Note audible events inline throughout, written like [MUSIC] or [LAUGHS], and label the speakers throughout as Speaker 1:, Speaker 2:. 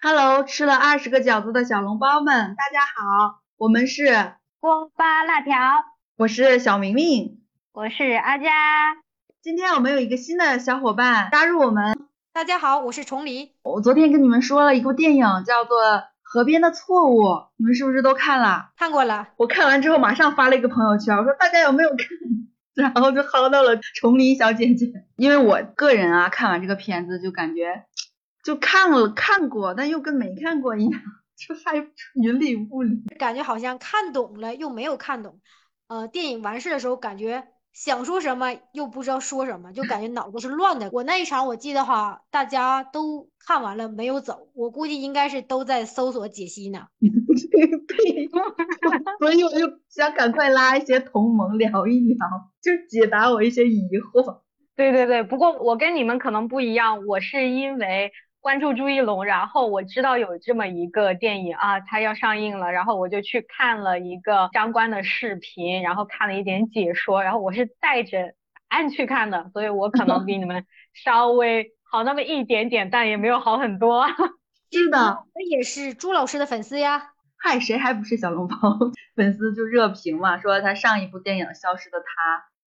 Speaker 1: Hello，吃了二十个饺子的小笼包们，大家好，我们是
Speaker 2: 锅巴辣条，
Speaker 1: 我是小明明，
Speaker 2: 我是阿佳。
Speaker 1: 今天我们有一个新的小伙伴加入我们，
Speaker 3: 大家好，我是崇黎。
Speaker 1: 我昨天跟你们说了一部电影，叫做《河边的错误》，你们是不是都看了？
Speaker 3: 看过了。
Speaker 1: 我看完之后马上发了一个朋友圈，我说大家有没有看？[LAUGHS] 然后就薅到了崇黎小姐姐，因为我个人啊，看完这个片子就感觉，就看了看过，但又跟没看过一样，[LAUGHS] 就还云里雾里，
Speaker 3: 感觉好像看懂了又没有看懂。呃，电影完事的时候感觉。想说什么又不知道说什么，就感觉脑子是乱的。我那一场我记得哈，大家都看完了没有走，我估计应该是都在搜索解析呢。[LAUGHS]
Speaker 1: 对，[LAUGHS] 所以我就想赶快拉一些同盟聊一聊，就解答我一些疑惑。
Speaker 2: 对对对，不过我跟你们可能不一样，我是因为。关注朱一龙，然后我知道有这么一个电影啊，它要上映了，然后我就去看了一个相关的视频，然后看了一点解说，然后我是带着答案去看的，所以我可能比你们 [LAUGHS] 稍微好那么一点点，但也没有好很多。[LAUGHS]
Speaker 1: 是的，
Speaker 3: 我也是朱老师的粉丝呀。
Speaker 1: 嗨，谁还不是小笼包 [LAUGHS] 粉丝？就热评嘛，说他上一部电影《消失的她》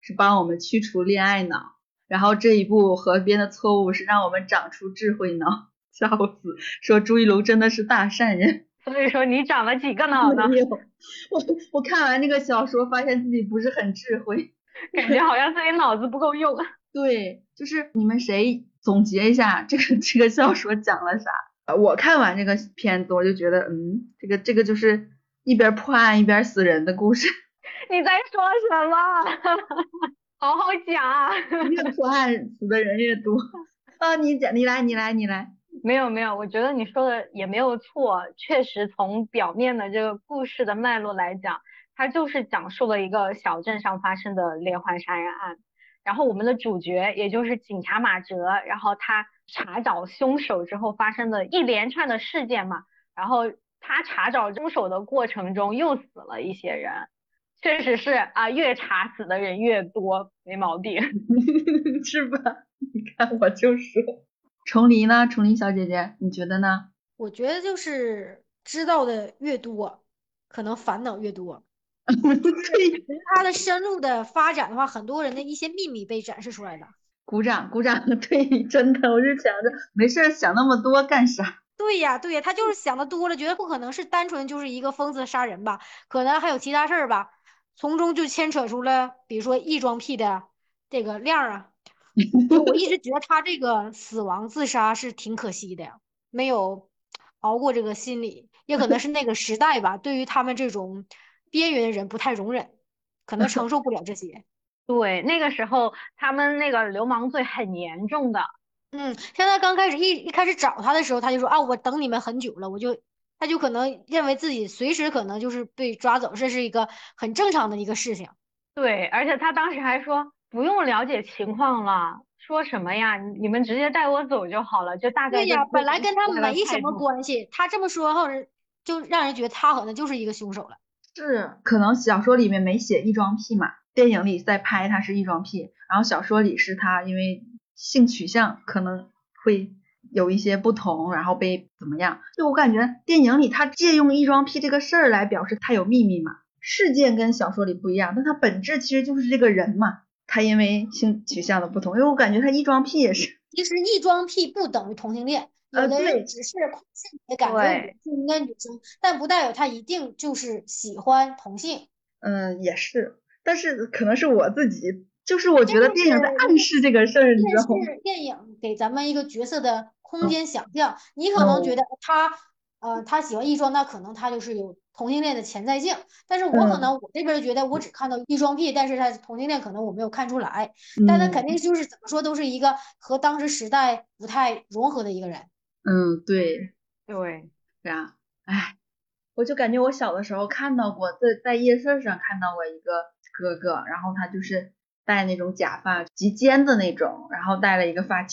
Speaker 1: 是帮我们驱除恋爱脑。然后这一部河边的错误是让我们长出智慧脑，[LAUGHS] 笑死！说朱一龙真的是大善人。
Speaker 2: 所以说你长了几个脑呢？
Speaker 1: 没有我我看完那个小说，发现自己不是很智慧，[LAUGHS]
Speaker 2: 感觉好像自己脑子不够用。[LAUGHS]
Speaker 1: 对，就是你们谁总结一下这个这个小说讲了啥？我看完这个片子，我就觉得，嗯，这个这个就是一边破案一边死人的故事。
Speaker 2: 你在说什么？好好讲啊！[LAUGHS]
Speaker 1: 越破案死的人越多啊！你讲，你来，你来，你来。
Speaker 2: 没有没有，我觉得你说的也没有错，确实从表面的这个故事的脉络来讲，它就是讲述了一个小镇上发生的连环杀人案。然后我们的主角也就是警察马哲，然后他查找凶手之后发生的一连串的事件嘛。然后他查找凶手的过程中又死了一些人。确实是啊，越查死的人越多，没毛病，[LAUGHS]
Speaker 1: 是吧？[LAUGHS] 你看我就说，崇黎呢？崇黎小姐姐，你觉得呢？
Speaker 3: 我觉得就是知道的越多，可能烦恼越多。[LAUGHS]
Speaker 1: 对，
Speaker 3: 他的深入的发展的话，很多人的一些秘密被展示出来了。
Speaker 1: 鼓掌，鼓掌！对，真的，我就想着没事想那么多干啥？
Speaker 3: 对呀，对呀，他就是想的多了，觉得不可能是单纯就是一个疯子杀人吧？可能还有其他事儿吧？从中就牵扯出了，比如说异装癖的这个量啊，[LAUGHS] 我一直觉得他这个死亡自杀是挺可惜的，没有熬过这个心理，也可能是那个时代吧，对于他们这种边缘人不太容忍，可能承受不了这些。[LAUGHS]
Speaker 2: 对，那个时候他们那个流氓罪很严重的。
Speaker 3: 嗯，像他刚开始一一开始找他的时候，他就说啊，我等你们很久了，我就。他就可能认为自己随时可能就是被抓走，这是一个很正常的一个事情。
Speaker 2: 对，而且他当时还说不用了解情况了，说什么呀？你们直接带我走就好了，就大概。
Speaker 3: 对呀，本来跟他没什么关系，他这么说后，就让人觉得他好像就是一个凶手了。
Speaker 1: 是，可能小说里面没写异装癖嘛，电影里在拍他是异装癖，然后小说里是他因为性取向可能会。有一些不同，然后被怎么样？就我感觉电影里他借用异装癖这个事儿来表示他有秘密嘛。事件跟小说里不一样，但他本质其实就是这个人嘛。他因为性取向的不同，因为我感觉他异装癖也是。
Speaker 3: 其实异装癖不等于同性恋，有的人只是性别感觉应该女生，但不代表他一定就是喜欢同性。
Speaker 1: 嗯，也是，但是可能是我自己，就是我觉得电影在暗示这个事儿，你知道吗？
Speaker 3: 电影给咱们一个角色的。空间想象，你可能觉得他，呃，他喜欢异装，那可能他就是有同性恋的潜在性。但是我可能我这边觉得我只看到异装癖，但是他同性恋可能我没有看出来。但他肯定就是怎么说都是一个和当时时代不太融合的一个人。
Speaker 1: 嗯，对，
Speaker 2: 对，
Speaker 1: 是啊，哎，我就感觉我小的时候看到过，在在夜市上看到过一个哥哥，然后他就是戴那种假发及肩的那种，然后戴了一个发卡。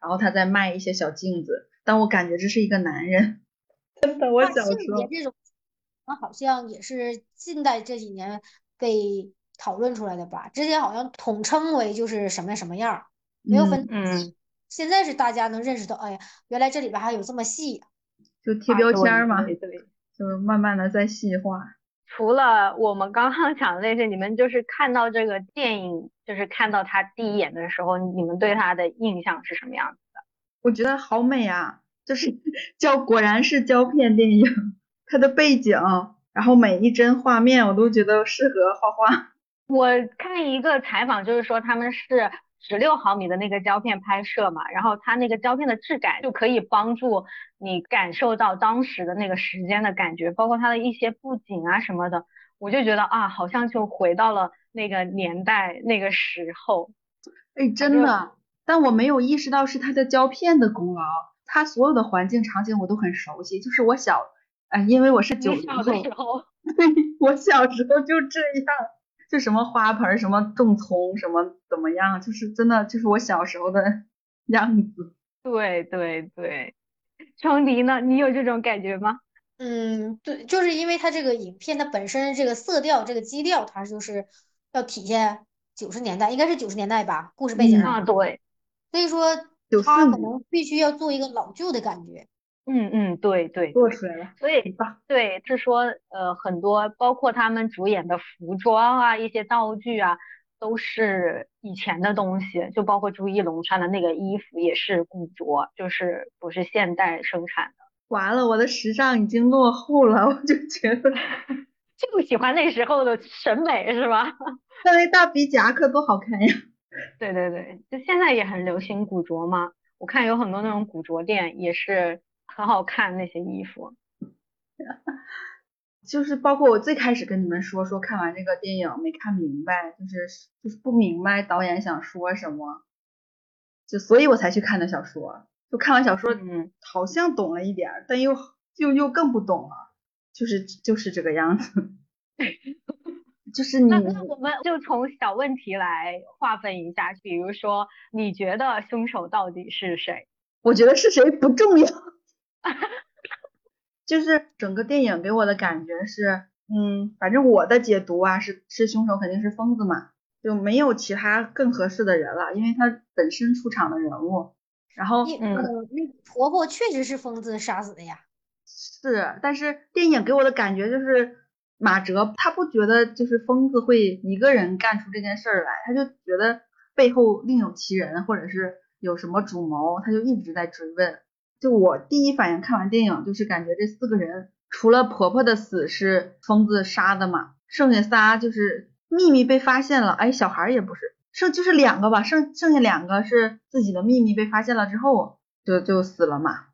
Speaker 1: 然后他在卖一些小镜子，但我感觉这是一个男人，[LAUGHS] 真的。我小时候
Speaker 3: 这种，好像也是近代这几年被讨论出来的吧？之前好像统称为就是什么什么样，没有分。
Speaker 2: 嗯。
Speaker 3: 现在是大家能认识到，哎呀，原来这里边还有这么细。
Speaker 1: 就贴标签儿嘛，
Speaker 2: 对对。
Speaker 1: 就是慢慢的在细化。
Speaker 2: 除了我们刚刚讲的那些，你们就是看到这个电影，就是看到他第一眼的时候，你们对他的印象是什么样子的？
Speaker 1: 我觉得好美啊，就是 [LAUGHS] 胶，果然是胶片电影，它的背景，然后每一帧画面我都觉得适合画画。
Speaker 2: 我看一个采访，就是说他们是十六毫米的那个胶片拍摄嘛，然后它那个胶片的质感就可以帮助你感受到当时的那个时间的感觉，包括它的一些布景啊什么的，我就觉得啊，好像就回到了那个年代那个时候。
Speaker 1: 哎，真的，但我没有意识到是它的胶片的功劳，它所有的环境场景我都很熟悉，就是我小，哎，因为我是九零后，对，我小时候就这样。就什么花盆，什么种葱，什么怎么样，就是真的就是我小时候的 [LAUGHS] 样子。
Speaker 2: 对对对，程迪呢？你有这种感觉吗？
Speaker 3: 嗯，对，就是因为它这个影片它本身这个色调这个基调，它就是要体现九十年代，应该是九十年代吧，故事背景
Speaker 2: 啊，对，
Speaker 3: 所以说他可能必须要做一个老旧的感觉。
Speaker 2: 嗯嗯，对对，
Speaker 1: 做出来了，
Speaker 2: 所以对是说呃很多包括他们主演的服装啊，一些道具啊，都是以前的东西，就包括朱一龙穿的那个衣服也是古着，就是不是现代生产的。
Speaker 1: 完了，我的时尚已经落后了，我就觉得 [LAUGHS]
Speaker 2: 就喜欢那时候的审美是吧？
Speaker 1: 那那大鼻夹克多好看呀！[LAUGHS]
Speaker 2: 对对对，就现在也很流行古着嘛，我看有很多那种古着店也是。很好看那些衣服，[LAUGHS]
Speaker 1: 就是包括我最开始跟你们说说看完这个电影没看明白，就是就是不明白导演想说什么，就所以我才去看的小说。就看完小说，嗯，好像懂了一点，但又又又更不懂了，就是就是这个样子。[LAUGHS] 就是你，那
Speaker 2: 我们就从小问题来划分一下，比如说你觉得凶手到底是谁？
Speaker 1: 我觉得是谁不重要。[LAUGHS] 就是整个电影给我的感觉是，嗯，反正我的解读啊是是凶手肯定是疯子嘛，就没有其他更合适的人了，因为他本身出场的人物，然后
Speaker 3: 嗯，那婆婆确实是疯子杀死的呀，
Speaker 1: 是，但是电影给我的感觉就是马哲他不觉得就是疯子会一个人干出这件事儿来，他就觉得背后另有其人，或者是有什么主谋，他就一直在追问。就我第一反应看完电影，就是感觉这四个人除了婆婆的死是疯子杀的嘛，剩下仨就是秘密被发现了，哎，小孩也不是，剩就是两个吧，剩剩下两个是自己的秘密被发现了之后就就死了嘛。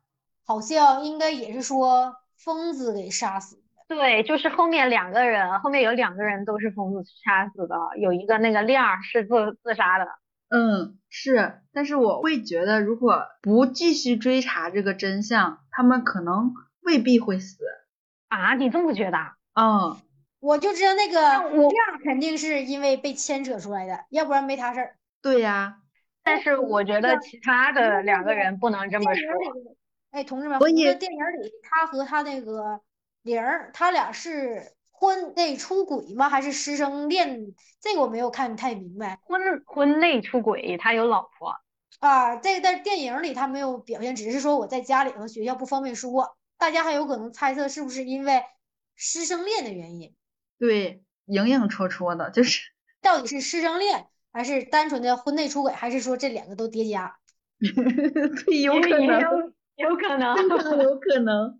Speaker 3: 好像应该也是说疯子给杀死。
Speaker 2: 对，就是后面两个人，后面有两个人都是疯子杀死的，有一个那个亮是自自杀的。
Speaker 1: 嗯，是，但是我会觉得，如果不继续追查这个真相，他们可能未必会死
Speaker 2: 啊？你这么觉得？
Speaker 1: 嗯，
Speaker 3: 我就知道那个亮肯定是因为被牵扯出来的，要不然没他事儿。
Speaker 1: 对呀，
Speaker 2: 但是我觉得其他的两个人不能这么说。
Speaker 3: 哎，同志们，我觉得电影里他和他那个玲儿，他俩是。婚内出轨吗？还是师生恋？这个我没有看太明白。
Speaker 2: 婚婚内出轨，他有老婆
Speaker 3: 啊。这个在电影里他没有表现，只是说我在家里和学校不方便说。大家还有可能猜测是不是因为师生恋的原因？
Speaker 1: 对，影影绰绰的，就是 [LAUGHS]
Speaker 3: 到底是师生恋，还是单纯的婚内出轨，还是说这两个都叠加？[LAUGHS]
Speaker 1: 对，[LAUGHS] 有可能，
Speaker 2: 有可能，
Speaker 1: 有可能。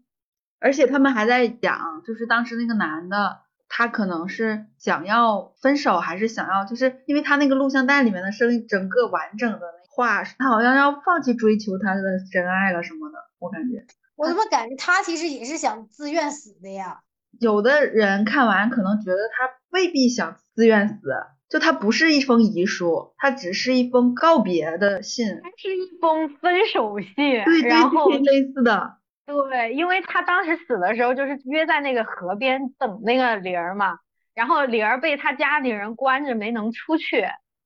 Speaker 1: 而且他们还在讲，就是当时那个男的，他可能是想要分手，还是想要，就是因为他那个录像带里面的声音，整个完整的那话，他好像要放弃追求他的真爱了什么的，我感觉。
Speaker 3: 我怎么感觉他其实也是想自愿死的呀？
Speaker 1: 有的人看完可能觉得他未必想自愿死，就他不是一封遗书，他只是一封告别的信，
Speaker 2: 它是一封分手信，
Speaker 1: 对对对，类似的。
Speaker 2: 对，因为他当时死的时候就是约在那个河边等那个玲儿嘛，然后玲儿被他家里人关着没能出去，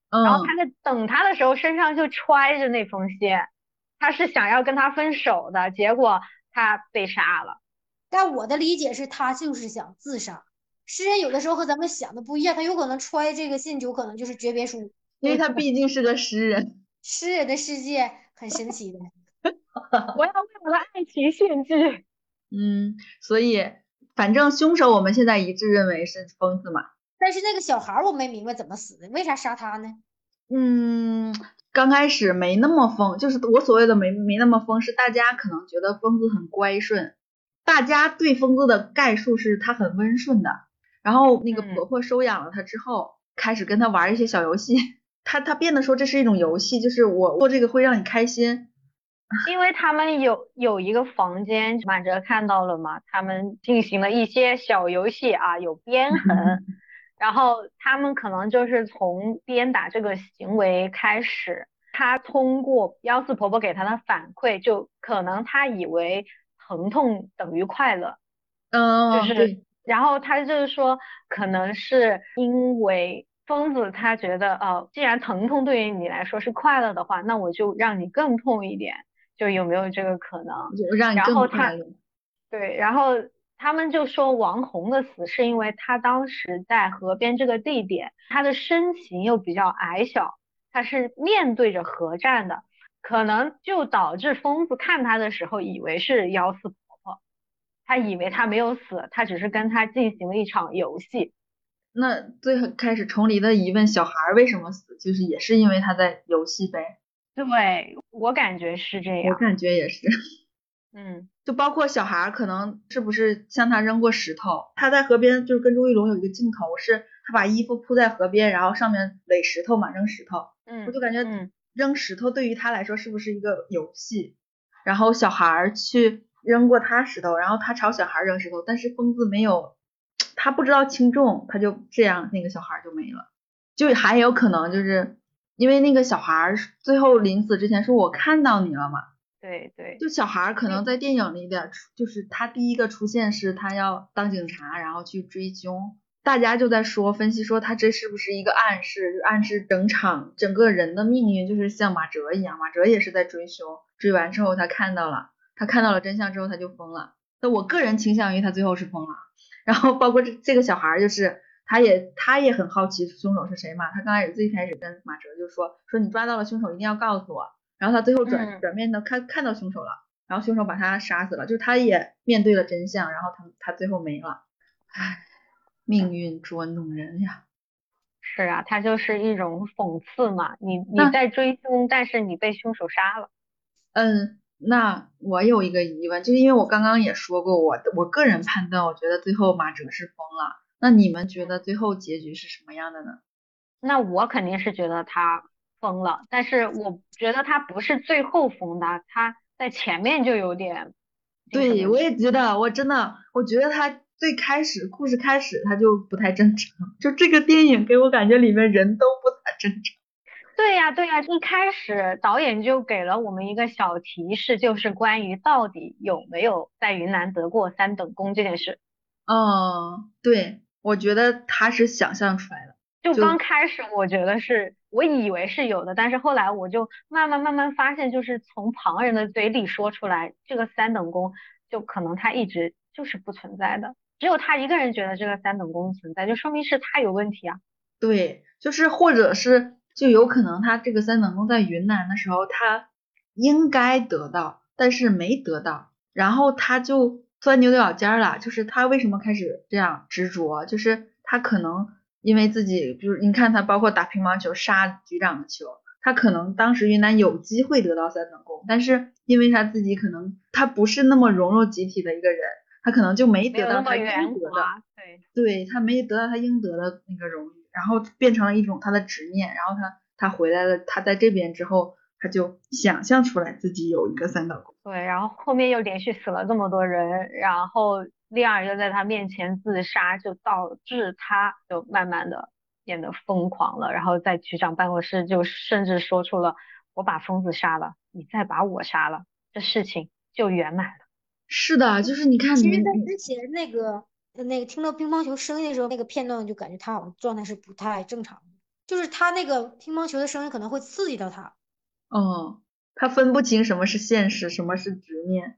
Speaker 2: 然后他在等他的时候身上就揣着那封信，他是想要跟他分手的，结果他被杀了。
Speaker 3: 但我的理解是他就是想自杀。诗人有的时候和咱们想的不一样，他有可能揣这个信，有可能就是诀别书，
Speaker 1: 因为他毕竟是个诗人，
Speaker 3: 诗人的世界很神奇的。[LAUGHS]
Speaker 2: 我要为我的爱情献祭。
Speaker 1: 嗯，所以反正凶手我们现在一致认为是疯子嘛。
Speaker 3: 但是那个小孩儿我没明白怎么死的，为啥杀他呢？
Speaker 1: 嗯，刚开始没那么疯，就是我所谓的没没那么疯，是大家可能觉得疯子很乖顺，大家对疯子的概述是他很温顺的。然后那个
Speaker 2: 嗯
Speaker 1: 婆婆收养了他之后，开始跟他玩一些小游戏，[LAUGHS] 他他变得说这是一种游戏，就是我做这个会让你开心。
Speaker 2: 因为他们有有一个房间，马哲看到了嘛，他们进行了一些小游戏啊，有鞭痕，然后他们可能就是从鞭打这个行为开始，他通过幺四婆婆给他的反馈，就可能他以为疼痛等于快乐，
Speaker 1: 嗯，
Speaker 2: 就是，然后他就是说，可能是因为疯子他觉得，呃，既然疼痛对于你来说是快乐的话，那我就让你更痛一点，就有没有这个可能？
Speaker 1: 就让你更
Speaker 2: 然后他。对，然后他们就说王红的死是因为他当时在河边这个地点，他的身形又比较矮小，他是面对着河站的，可能就导致疯子看他的时候以为是幺四婆婆，他以为他没有死，他只是跟他进行了一场游戏。
Speaker 1: 那最开始重黎的疑问，小孩儿为什么死，就是也是因为他在游戏呗。
Speaker 2: 对，我感觉是这样我。
Speaker 1: 感觉也是，[LAUGHS]
Speaker 2: 嗯
Speaker 1: 就包括小孩儿可能是不是向他扔过石头，他在河边就是跟朱一龙有一个镜头是他把衣服铺在河边，然后上面垒石头嘛，扔石头，
Speaker 2: 嗯
Speaker 1: 我就感觉
Speaker 2: 嗯
Speaker 1: 扔石头对于他来说是不是一个游戏？然后小孩儿去扔过他石头，然后他朝小孩扔石头，但是疯子没有，他不知道轻重，他就这样，那个小孩儿就没了。就还有可能就是因为那个小孩儿最后临死之前说我看到你了嘛，
Speaker 2: 对对，
Speaker 1: 就小孩儿可能在电影里边出，就是他第一个出现是他要当警察，然后去追凶，大家就在说分析说他这是不是一个暗示，就暗示整场整个人的命运就是像马哲一样，马哲也是在追凶，追完之后他看到了，他看到了真相之后他就疯了。那我个人倾向于他最后是疯了，[LAUGHS] 然后包括这这个小孩儿就是。他也他也很好奇凶手是谁嘛，他刚开始最开始跟马哲就说说你抓到了凶手一定要告诉我，然后他最后转、
Speaker 2: 嗯
Speaker 1: 转面的看看到凶手了，然后凶手把他杀死了，就是他也面对了真相，然后他他最后没了，唉，命运捉弄人呀。
Speaker 2: 是啊，他就是一种讽刺嘛。你你在追凶，但是你被凶手杀了。
Speaker 1: 嗯，那我有一个疑问，就是因为我刚刚也说过，我我个人判断，我觉得最后马哲是疯了，那你们觉得最后结局是什么样的呢？
Speaker 2: 那我肯定是觉得他疯了，但是我觉得他不是最后疯的，他在前面就有点
Speaker 1: 对，我也觉得，我真的，我觉得他最开始故事开始他就不太正常，就这个电影给我感觉里面人都不太正常。[LAUGHS]
Speaker 2: 对呀，对呀，一开始导演就给了我们一个小提示，就是关于到底有没有在云南得过三等功这件事。
Speaker 1: 嗯，对，我觉得他是想象出来的。
Speaker 2: 就
Speaker 1: 就
Speaker 2: 刚开始我觉得是，我以为是有的，但是后来我就慢慢慢慢发现，就是从旁人的嘴里说出来，这个三等功就可能他一直就是不存在的，只有他一个人觉得这个三等功存在，就说明是他有问题啊。
Speaker 1: 对，就是或者是就有可能他这个三等功在云南的时候，他应该得到，但是没得到，然后他就钻牛角尖儿了。就是他为什么开始这样执着？就是他可能因为自己，比如你看他包括打乒乓球杀局长的球，他可能当时云南有机会得到三等功，但是因为他自己可能他不是那么融入集体的一个人，他可能就没得到他应得的。
Speaker 2: 对，
Speaker 1: 对他没得到他应得的那个荣誉，然后变成了一种他的执念，然后他他回来了，他在这边之后，他就想象出来自己有一个三等功。
Speaker 2: 对，然后后面又连续死了这么多人，然后利尔又在他面前自杀，就导致他就慢慢的变得疯狂了，然后在局长办公室就甚至说出了我把疯子杀了，你再把我杀了，这事情就圆满了。
Speaker 1: 是的，就是你看你
Speaker 3: 其实，他之前那个呃那个听到乒乓球声音的时候，那个片段就感觉他好像状态是不太正常的，就是他那个乒乓球的声音可能会刺激到他。
Speaker 1: 哦，他分不清什么是现实，什么是执念，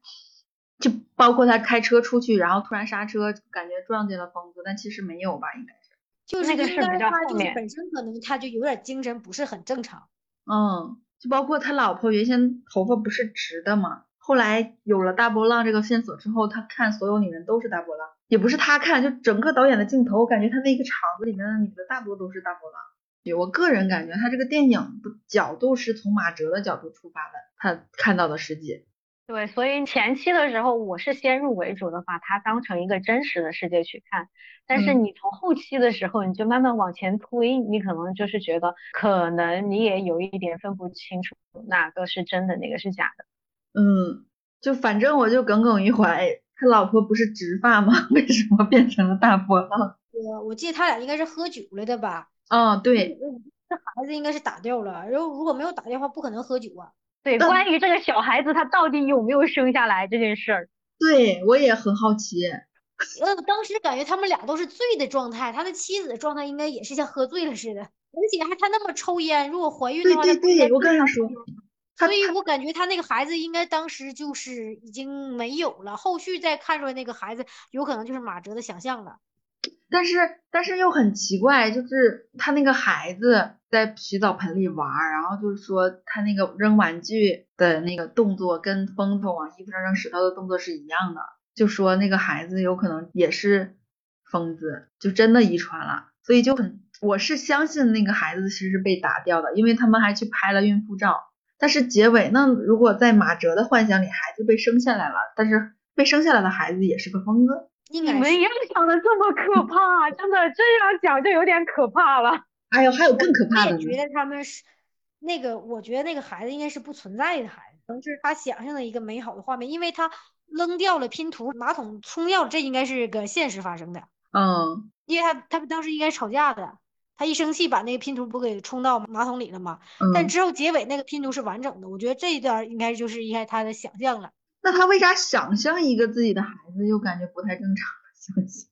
Speaker 1: 就包括他开车出去，然后突然刹车，感觉撞见了疯子，但其实没有吧，应该是。
Speaker 3: 就是应
Speaker 2: 那个是比
Speaker 3: 该他就是
Speaker 2: 较后面
Speaker 3: 本身可能他就有点精神不是很正常。
Speaker 1: 嗯，就包括他老婆原先头发不是直的嘛，后来有了大波浪这个线索之后，他看所有女人都是大波浪，也不是他看，就整个导演的镜头，我感觉他那个场子里面的女的大多都是大波浪。我个人感觉他这个电影的角度是从马哲的角度出发的，他看到的世界。
Speaker 2: 对，所以前期的时候我是先入为主的，把它当成一个真实的世界去看。但是你从后期的时候，你就慢慢往前推，你可能就是觉得，可能你也有一点分不清楚哪个是真的，哪个是假的。
Speaker 1: 嗯，就反正我就耿耿于怀，他老婆不是直发吗？[LAUGHS] 为什么变成了大波浪？
Speaker 3: 我我记得他俩应该是喝酒了的吧？
Speaker 1: 啊，对，
Speaker 3: 这孩子应该是打掉了，然后如果没有打掉的话，不可能喝酒啊。
Speaker 2: 对，关于这个小孩子他到底有没有生下来这件事儿，
Speaker 1: 对我也很好奇。[LAUGHS]
Speaker 3: 呃，当时感觉他们俩都是醉的状态，他的妻子的状态应该也是像喝醉了似的，而且还他那么抽烟，如果怀孕的话，
Speaker 1: 对对对，我跟他说，
Speaker 3: 所以我感觉他那个孩子应该当时就是已经没有了，后续再看出来那个孩子有可能就是马哲的想象了。
Speaker 1: 但是但是又很奇怪，就是他那个孩子在洗澡盆里玩，然后就是说他那个扔玩具的那个动作跟疯子往衣服上扔石头的动作是一样的，就说那个孩子有可能也是疯子，就真的遗传了，所以就很我是相信那个孩子其实是被打掉的，因为他们还去拍了孕妇照，但是结尾那如果在马哲的幻想里，孩子被生下来了，但是被生下来的孩子也是个疯子。
Speaker 2: 你们要想的这么可怕，真的这样讲就有点可怕了。
Speaker 1: 哎呦，还有更可怕的。
Speaker 3: 我也觉得他们是那个，我觉得那个孩子应该是不存在的孩子，可能是他想象的一个美好的画面，因为他扔掉了拼图，马桶冲掉了，这应该是个现实发生的。
Speaker 1: 嗯，
Speaker 3: 因为他他们当时应该吵架的，他一生气把那个拼图不给冲到马桶里了吗？
Speaker 1: 嗯。
Speaker 3: 但之后结尾那个拼图是完整的，我觉得这一段应该就是应该他的想象了。
Speaker 1: 那他为啥想象一个自己的孩子又感觉不太正常？[LAUGHS] 相信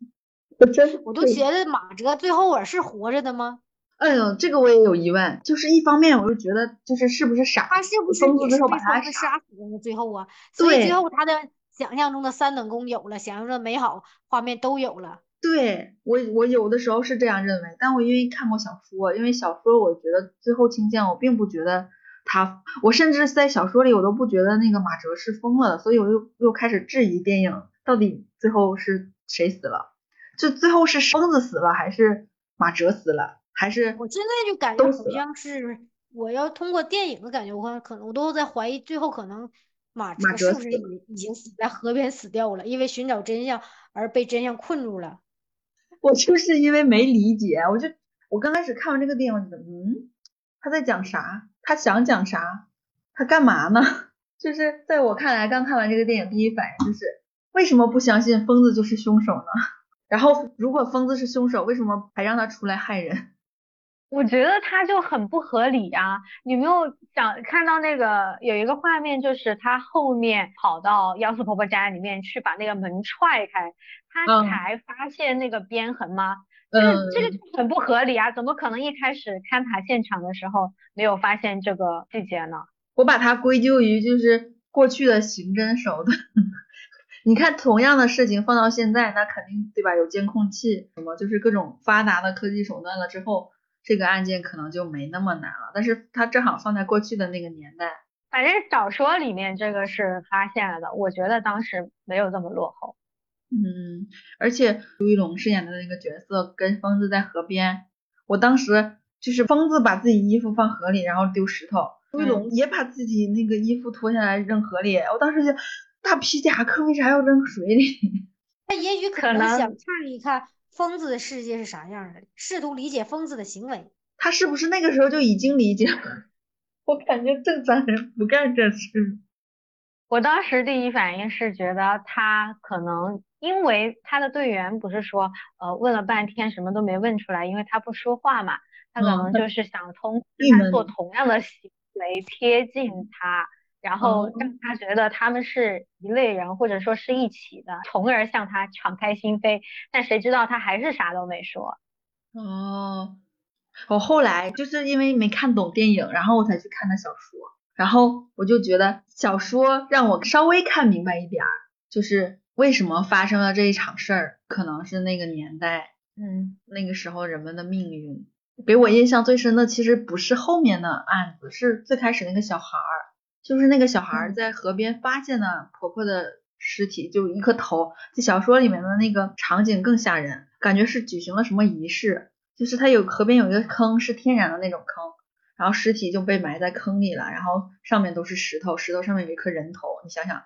Speaker 1: 我真
Speaker 3: 我都觉得马哲最后我是活着的吗？
Speaker 1: 哎呦，这个我也有疑问。就是一方面，我就觉得就是是不是傻？
Speaker 3: 他是不是
Speaker 1: 疯子最后把
Speaker 3: 他
Speaker 1: 杀
Speaker 3: 死的？最后啊，所以最后他的想象中的三等功有了，想象中美好画面都有了。
Speaker 1: 对我，我有的时候是这样认为，但我因为看过小说，因为小说我觉得最后倾向，我并不觉得。他，我甚至在小说里我都不觉得那个马哲是疯了，所以我又又开始质疑电影到底最后是谁死了，就最后是疯子死了还是马哲死了，还是
Speaker 3: 我现在就感觉好像是我要通过电影的感觉，我可能我都在怀疑最后可能马哲是不是已已经死在河边死掉了，因为寻找真相而被真相困住了。[LAUGHS]
Speaker 1: 我就是因为没理解，我就我刚开始看完这个电影，我觉得嗯。他在讲啥？他想讲啥？他干嘛呢？[LAUGHS] 就是在我看来，刚看完这个电影，第一反应就是为什么不相信疯子就是凶手呢？[LAUGHS] 然后如果疯子是凶手，为什么还让他出来害人？[LAUGHS]
Speaker 2: 我觉得他就很不合理啊！你没有想看到那个有一个画面，就是他后面跑到妖四婆婆家里面去把那个门踹开，他才发现那个鞭痕吗？这这个就很不合理啊！怎么可能一开始勘察现场的时候没有发现这个细节呢？
Speaker 1: 我把它归咎于就是过去的刑侦手段。[LAUGHS] 你看，同样的事情放到现在，那肯定对吧？有监控器，什么就是各种发达的科技手段了之后，这个案件可能就没那么难了。但是它正好放在过去的那个年代。
Speaker 2: 反正小说里面这个是发现了的，我觉得当时没有这么落后。
Speaker 1: 嗯，而且朱一龙饰演的那个角色跟疯子在河边，我当时就是疯子把自己衣服放河里，然后丢石头，朱一龙也把自己那个衣服脱下来扔河里，我当时就大皮夹克为啥要扔水里？[LAUGHS]
Speaker 3: 他也许可能想看一看疯子的世界是啥样的，试图理解疯子的行为。
Speaker 1: 他是不是那个时候就已经理解了？[LAUGHS] 我感觉正常人不干这事。
Speaker 2: 我当时第一反应是觉得他可能。因为他的队员不是说，呃，问了半天什么都没问出来，因为他不说话嘛，他可能就是想通过他做同样的行为贴近他，然后让他觉得他们是一类人或者说是一起的，从而向他敞开心扉。但谁知道他还是啥都没说。
Speaker 1: 哦，我后来就是因为没看懂电影，然后我才去看的小说，然后我就觉得小说让我稍微看明白一点儿，就是。为什么发生了这一场事儿？可能是那个年代，
Speaker 2: 嗯，
Speaker 1: 那个时候人们的命运。给我印象最深的其实不是后面的案子，是最开始那个小孩儿，就是那个小孩
Speaker 3: 儿
Speaker 1: 在河边发现了婆婆的尸体，就一颗头。这小说里面的那个场景更吓人，感觉是举行了什么仪式，就是它有河边有一个坑，是天然的那种坑，然后尸体就被埋在坑里了，然后上面都是石头，石头上面有一颗人头，你想想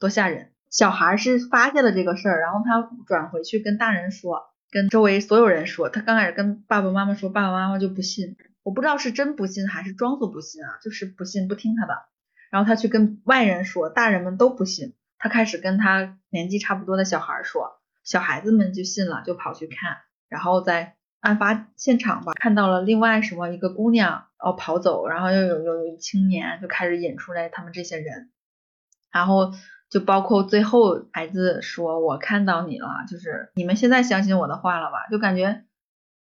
Speaker 1: 多吓人。小孩是发现了这个事儿，然后他转回去跟大人说，跟周围所有人说。他刚开始跟爸爸妈妈说，爸爸妈妈就不信。我不知道是真不信还是装作不信啊，就是不信不听他的。然后他去跟外人说，大人们都不信。他开始跟他年纪差不多的小孩说，小孩子们就信了，就跑去看。然后在案发现场吧，看到了另外什么一个姑娘哦跑走，然后又有有有青年就开始引出来他们这些人，然后就包括最后孩子说我看到你了，就是你们现在相信我的话了吧？就感觉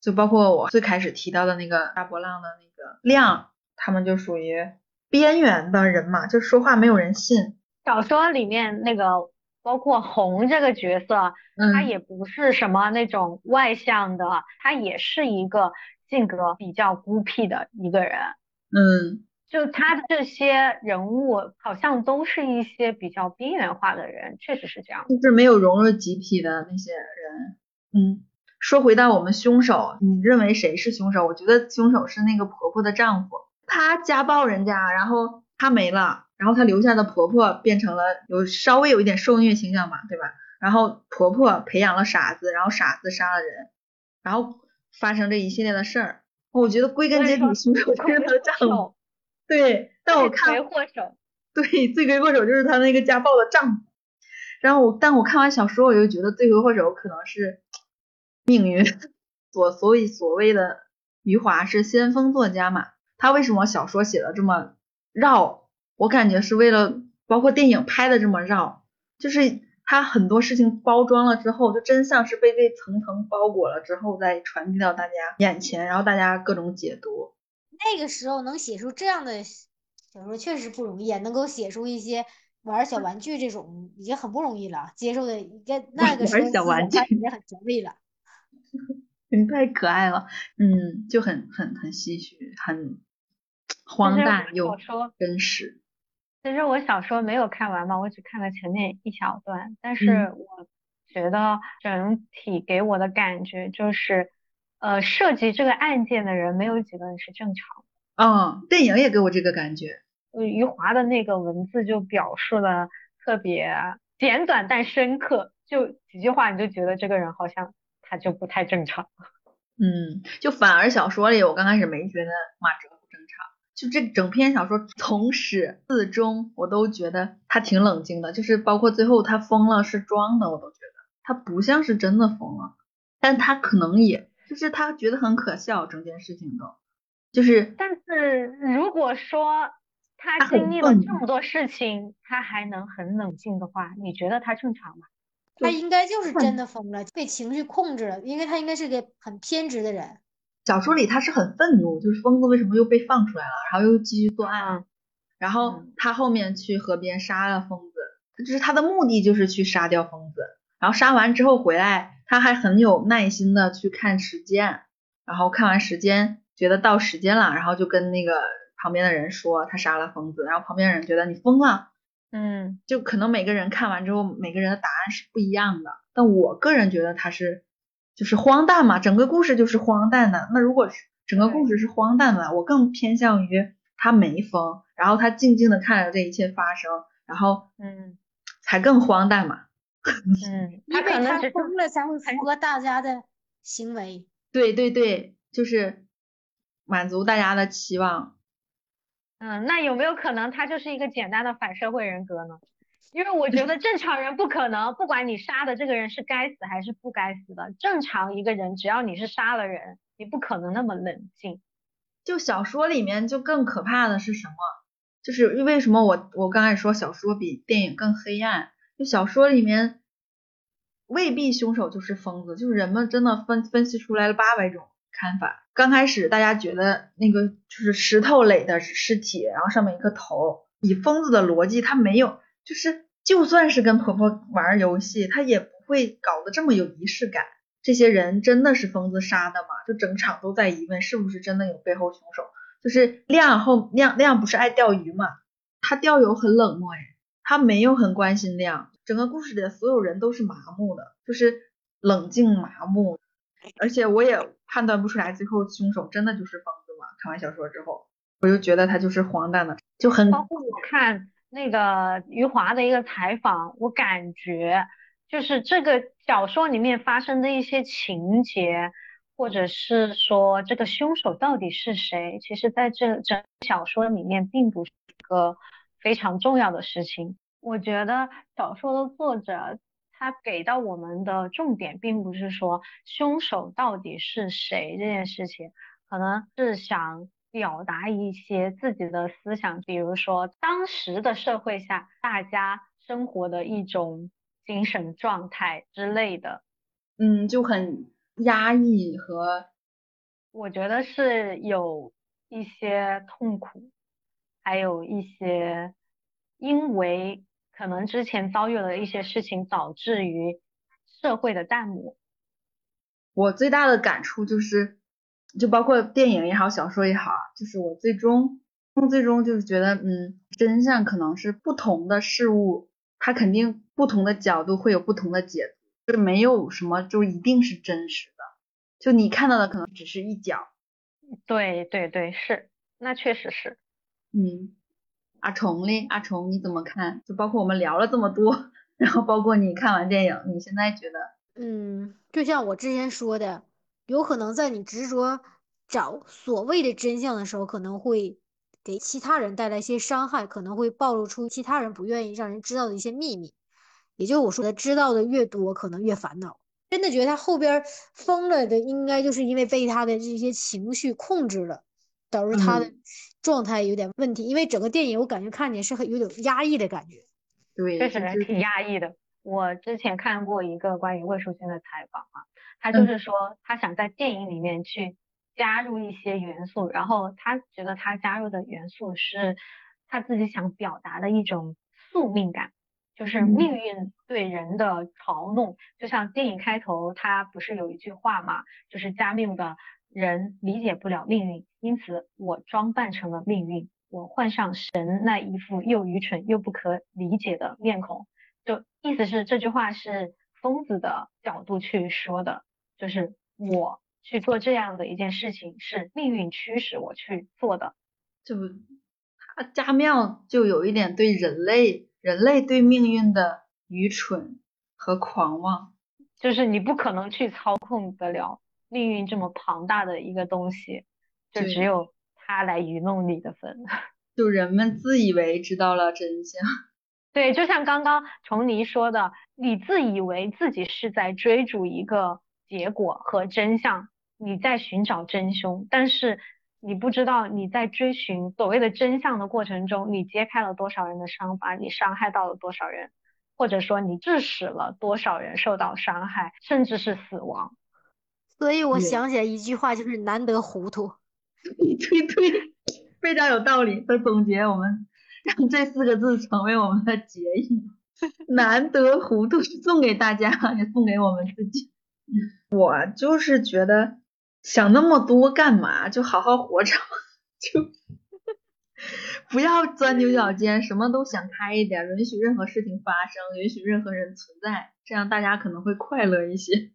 Speaker 1: 就包括我最开始提到的那个大波浪的那个亮，他们就属于边缘的人嘛，就说话没有人信。
Speaker 2: 小说里面那个包括红这个角色，
Speaker 1: 嗯，
Speaker 2: 他也不是什么那种外向的，他也是一个性格比较孤僻的一个人。
Speaker 1: 嗯
Speaker 2: 就他的这些人物好像都是一些比较边缘化的人，确实是这样。
Speaker 1: 就是没有融入集体的那些人。嗯，说回到我们凶手，你认为谁是凶手？我觉得凶手是那个婆婆的丈夫，他家暴人家，然后他没了，然后他留下的婆婆变成了有稍微有一点受虐倾向嘛，对吧？然后婆婆培养了傻子，然后傻子杀了人，然后发生这一系列的事儿。我觉得归根结底，凶手就是她的丈夫。对，但我看
Speaker 2: 罪魁祸首。[LAUGHS]
Speaker 1: 对，罪魁祸首就是他那个家暴的丈夫。然后我，但我看完小说，我就觉得罪魁祸首可能是命运。所所以所谓的余华是先锋作家嘛，他为什么小说写的这么绕？我感觉是为了，包括电影拍的这么绕，就是他很多事情包装了之后，就真相是被这层层包裹了之后，再传递到大家眼前，然后大家各种解读。
Speaker 3: 那个时候能写出这样的小说确实不容易，能够写出一些玩小玩具这种已经很不容易了，接受的应该那个时候
Speaker 1: 玩小玩具
Speaker 3: 已经很强力了。[LAUGHS]
Speaker 1: 你太可爱了，嗯，就很很很唏嘘，很荒诞又真实。
Speaker 2: 其实我小说没有看完嘛，我只看了前面一小段，但是
Speaker 1: 嗯
Speaker 2: 我觉得整体给我的感觉就是，呃，涉及这个案件的人没有几个人是正常的。
Speaker 1: 嗯，电影也给我这个感觉。
Speaker 2: 呃，余华的那个文字就表述了特别简短但深刻，就几句话你就觉得这个人好像他就不太正常。
Speaker 1: 嗯，就反而小说里我刚开始没觉得马哲不正常，就这整篇小说从始至终我都觉得他挺冷静的，就是包括最后他疯了是装的，我都觉得他不像是真的疯了，但他可能也就是他觉得很可笑，整件事情都就是
Speaker 2: 但是如果说他经历了这么多事情，他还能很冷静的话，你觉得他正常吗？
Speaker 3: 他应该就是真的疯了，被情绪控制了，因为他应该是个很偏执的人。
Speaker 1: 小说里他是很愤怒，就是疯子为什么又被放出来了，然后又继续作案，
Speaker 2: 嗯
Speaker 1: 然后
Speaker 2: 嗯
Speaker 1: 他后面去河边杀了疯子，就是他的目的就是去杀掉疯子，然后杀完之后回来，他还很有耐心的去看时间，然后看完时间觉得到时间了，然后就跟那个旁边的人说他杀了疯子，然后旁边的人觉得你疯了，
Speaker 2: 嗯
Speaker 1: 就可能每个人看完之后，每个人的答案是不一样的。但我个人觉得他是就是荒诞嘛，整个故事就是荒诞的。那如果是整个故事是荒诞的，我更偏向于他没疯，然后他静静的看着这一切发生，然后
Speaker 2: 嗯
Speaker 1: 才更荒诞嘛。[LAUGHS]
Speaker 2: 嗯，
Speaker 3: 因为他
Speaker 2: 可能只是
Speaker 3: 疯了才会符合大家的行为。
Speaker 1: 对对对，就是满足大家的期望。
Speaker 2: 嗯，那有没有可能他就是一个简单的反社会人格呢？因为我觉得 [LAUGHS] 正常人不可能，不管你杀的这个人是该死还是不该死的，正常一个人，只要你是杀了人，你不可能那么冷静。
Speaker 1: 就小说里面就更可怕的是什么？就是为什么我我刚才说小说比电影更黑暗？就小说里面未必凶手就是疯子，就是人们真的分分析出来了八百种看法。刚开始大家觉得那个就是石头垒的尸体，然后上面一个头，以疯子的逻辑，他没有，就是就算是跟婆婆玩游戏，他也不会搞得这么有仪式感。这些人真的是疯子杀的吗？就整场都在疑问是不是真的有背后凶手。就是亮后亮亮不是爱钓鱼吗，他钓友很冷漠哎，他没有很关心亮，整个故事里的所有人都是麻木的，就是冷静麻木，而且我也判断不出来最后凶手真的就是疯子嘛。看完小说之后，我就觉得他就是荒诞的，就很
Speaker 2: 包括我看那个余华的一个采访，我感觉就是这个小说里面发生的一些情节。或者是说这个凶手到底是谁？其实，在这整小说里面，并不是一个非常重要的事情。我觉得小说的作者他给到我们的重点，并不是说凶手到底是谁这件事情，可能是想表达一些自己的思想，比如说当时的社会下大家生活的一种精神状态之类的。
Speaker 1: 嗯，就很。压抑和，
Speaker 2: 我觉得是有一些痛苦，还有一些因为可能之前遭遇了一些事情，导致于社会的淡漠。
Speaker 1: 我最大的感触就是，就包括电影也好，小说也好，就是我最终最终就是觉得，嗯，真相可能是不同的事物，它肯定不同的角度会有不同的解读。就没有什么就一定是真实的，就你看到的可能只是一角。
Speaker 2: 对对对，是，那确实是。
Speaker 1: 嗯，阿虫嘞，阿虫你怎么看？就包括我们聊了这么多，[LAUGHS] 然后包括你看完电影，你现在觉得？
Speaker 3: 嗯，就像我之前说的，有可能在你执着找所谓的真相的时候，可能会给其他人带来一些伤害，可能会暴露出其他人不愿意让人知道的一些秘密。也就是我说的，知道的越多，可能越烦恼。真的觉得他后边疯了的，应该就是因为被他的这些情绪控制了，导致他的状态有点问题。因为整个电影我感觉看起来是很有点压抑的感觉。
Speaker 1: 对，
Speaker 2: 确实挺压抑的。我之前看过一个关于魏淑欣的采访啊，他就是说他想在电影里面去加入一些元素，然后他觉得他加入的元素是他自己想表达的一种宿命感。就是命运对人的嘲弄，就像电影开头，他不是有一句话嘛？就是加缪的人理解不了命运，因此我装扮成了命运，我换上神那一副又愚蠢又不可理解的面孔。就意思是这句话是疯子的角度去说的，就是我去做这样的一件事情是命运驱使我去做的。
Speaker 1: 就他加缪就有一点对人类。人类对命运的愚蠢和狂妄，
Speaker 2: 就是你不可能去操控得了命运这么庞大的一个东西，就只有他来愚弄你的份。[LAUGHS]
Speaker 1: 就人们自以为知道了真相。[LAUGHS]
Speaker 2: 对，就像刚刚崇尼说的，你自以为自己是在追逐一个结果和真相，你在寻找真凶，但是。你不知道你在追寻所谓的真相的过程中，你揭开了多少人的伤疤，你伤害到了多少人，或者说你致使了多少人受到伤害，甚至是死亡。
Speaker 3: 所以我想起来一句话，就是难得糊涂。[LAUGHS]
Speaker 1: 对对，非常有道理的总结。我们让这四个字成为我们的结语：难得糊涂，送给大家，也送给我们自己。我就是觉得。想那么多干嘛？就好好活着，就 [LAUGHS] 不要钻牛角尖，什么都想开一点，允许任何事情发生，允许任何人存在，这样大家可能会快乐一些。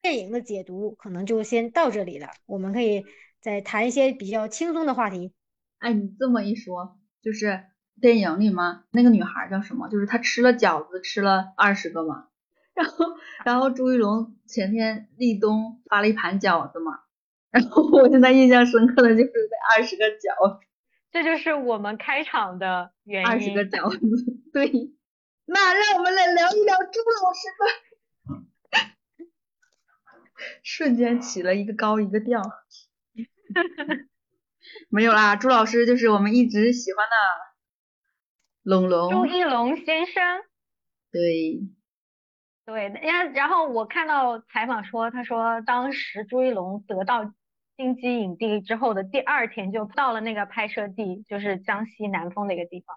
Speaker 3: 电影的解读可能就先到这里了，我们可以再谈一些比较轻松的话题。
Speaker 1: 哎，你这么一说，就是电影里吗？那个女孩叫什么？就是她吃了饺子，吃了二十个嘛？然后，然后朱一龙前天立冬发了一盘饺子嘛，然后我现在印象深刻的就是那二十个饺子，
Speaker 2: 这就是我们开场的原因。
Speaker 1: 二十个饺子，对。那让我们来聊一聊朱老师吧，瞬间起了一个高一个调。[LAUGHS] 没有啦，朱老师就是我们一直喜欢的龙龙。
Speaker 2: 朱一龙先生。
Speaker 1: 对。
Speaker 2: 对，然然后我看到采访说，他说当时朱一龙得到金鸡影帝之后的第二天就到了那个拍摄地，就是江西南丰的一个地方，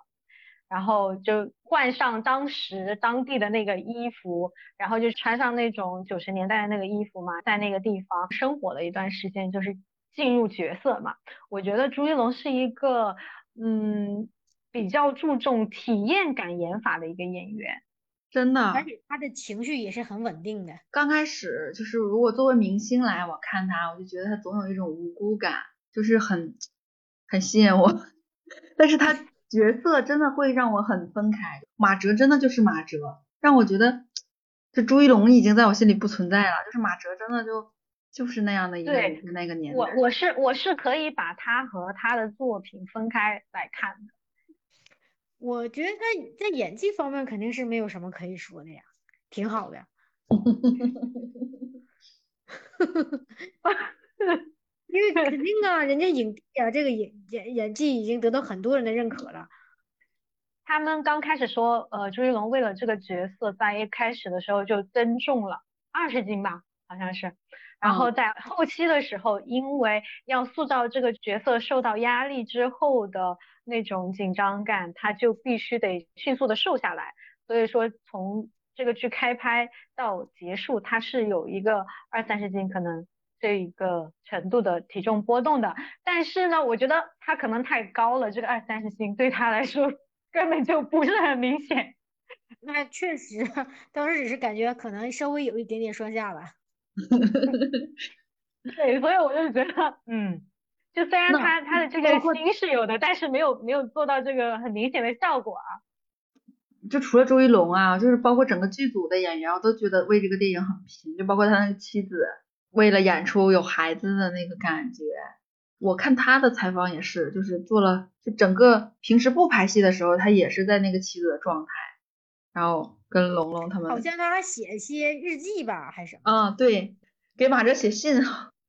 Speaker 2: 然后就换上当时当地的那个衣服，然后就穿上那种九十年代的那个衣服嘛，在那个地方生活了一段时间，就是进入角色嘛。我觉得朱一龙是一个嗯，比较注重体验感演法的一个演员。
Speaker 1: 真的，
Speaker 3: 而且他的情绪也是很稳定的。
Speaker 1: 刚开始就是如果作为明星来我看他，我就觉得他总有一种无辜感，就是很很吸引我。[LAUGHS] 但是他角色真的会让我很分开。马哲真的就是马哲，让我觉得这朱一龙已经在我心里不存在了。就是马哲真的就就是那样的一个那个年代。
Speaker 2: 我我是我是可以把他和他的作品分开来看的。
Speaker 3: 我觉得他在演技方面肯定是没有什么可以说的呀，挺好的。因为肯定啊，人家影帝啊，这个演演演技已经得到很多人的认可了。
Speaker 2: 他们刚开始说，呃，朱一龙为了这个角色，在一开始的时候就增重了二十斤吧，好像是。然后在后期的时候，因为要塑造这个角色受到压力之后的那种紧张感，他就必须得迅速的瘦下来。所以说从这个剧开拍到结束，他是有一个二三十斤可能这一个程度的体重波动的。但是呢，我觉得他可能太高了，这个二三十斤对他来说 [LAUGHS] 根本就不是很明显。[LAUGHS]
Speaker 3: 那确实，[LAUGHS] 当时只是感觉可能稍微有一点点双下巴。
Speaker 2: 对，所以我就觉得，嗯，就虽然他他的这个心是有的，但是没有没有做到这个很明显的效果啊。
Speaker 1: 就除了周一龙啊，就是包括整个剧组的演员，我都觉得为这个电影很拼。就包括他那个妻子，为了演出有孩子的那个感觉，我看他的采访也是，就是做了，就整个平时不拍戏的时候，他也是在那个妻子的状态，然后。跟龙龙他们
Speaker 3: 好像他还写一些日记吧，还是
Speaker 1: 嗯，对，给马哲写信。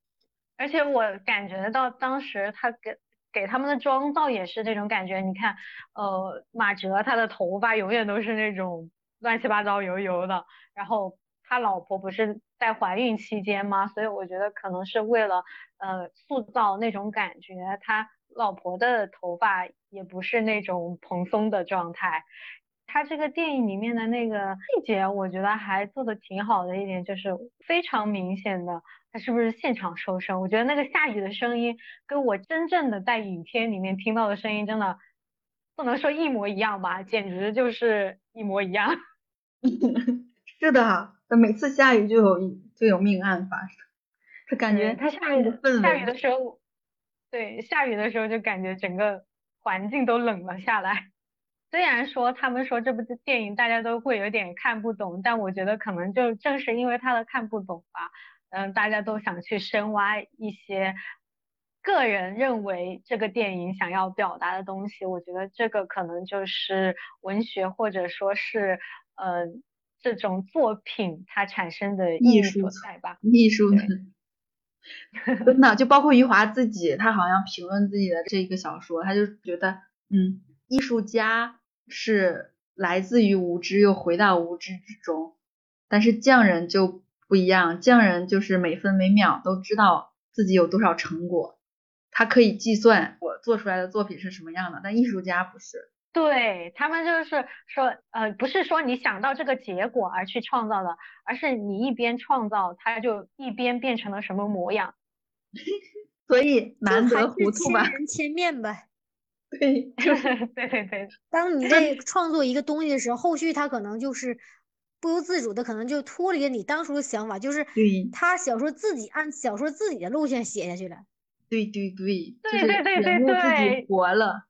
Speaker 1: [LAUGHS]
Speaker 2: 而且我感觉到当时他给给他们的妆造也是这种感觉。你看，呃，马哲他的头发永远都是那种乱七八糟油油的，然后他老婆不是在怀孕期间吗？所以我觉得可能是为了呃塑造那种感觉，他老婆的头发也不是那种蓬松的状态。他这个电影里面的那个细节，我觉得还做的挺好的一点，就是非常明显的，他是不是现场收声？我觉得那个下雨的声音，跟我真正的在影片里面听到的声音，真的不能说一模一样吧，简直就是一模一样。[LAUGHS] [LAUGHS]
Speaker 1: 是的，每次下雨就有就有命案发生，就感觉
Speaker 2: 他下雨下雨的时候，对，下雨的时候就感觉整个环境都冷了下来。虽然说他们说这部电影大家都会有点看不懂，但我觉得可能就正是因为他的看不懂吧，嗯，大家都想去深挖一些个人认为这个电影想要表达的东西。我觉得这个可能就是文学或者说是呃这种作品它产生的意义所在吧。
Speaker 1: 艺术真的就包括余华自己，他好像评论自己的这个小说，他就觉得嗯，艺术家。是来自于无知又回到无知之中，但是匠人就不一样，匠人就是每分每秒都知道自己有多少成果，他可以计算我做出来的作品是什么样的，但艺术家不是，
Speaker 2: 对他们就是说，呃，不是说你想到这个结果而去创造的，而是你一边创造，它就一边变成了什么模样，[LAUGHS]
Speaker 1: 所以难得糊涂吧，
Speaker 3: 千人千面呗。[LAUGHS] [LAUGHS]
Speaker 1: 对，
Speaker 2: 对对对。
Speaker 3: 当你在创作一个东西的时候，后续他可能就是不由自主的，可能就脱离了你当初的想法，就是他小说自己按小说自己的路线写下去了。
Speaker 1: 对对对，
Speaker 2: 对对对对对，
Speaker 1: 活了。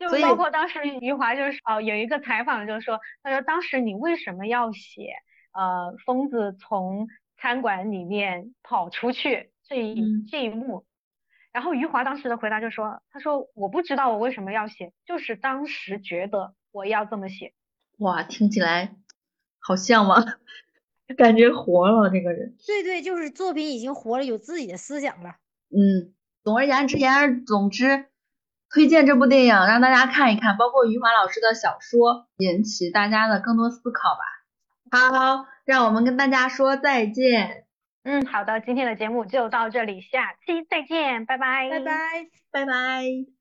Speaker 2: 就包括当时余华就是哦，有一个采访就是说，他说当时你为什么要写呃疯子从餐馆里面跑出去这一这一幕？然后余华当时的回答就说：“他说我不知道我为什么要写，就是当时觉得我要这么写。”
Speaker 1: 哇，听起来好像吗？[LAUGHS] 感觉活了这个人。
Speaker 3: 对对，就是作品已经活了，有自己的思想了。
Speaker 1: 嗯，总而言之言而，总之推荐这部电影让大家看一看，包括余华老师的小说，引起大家的更多思考吧。好，让我们跟大家说再见。
Speaker 2: 嗯，好的，今天的节目就到这里，下期再见，拜拜，
Speaker 3: 拜拜，
Speaker 1: 拜拜。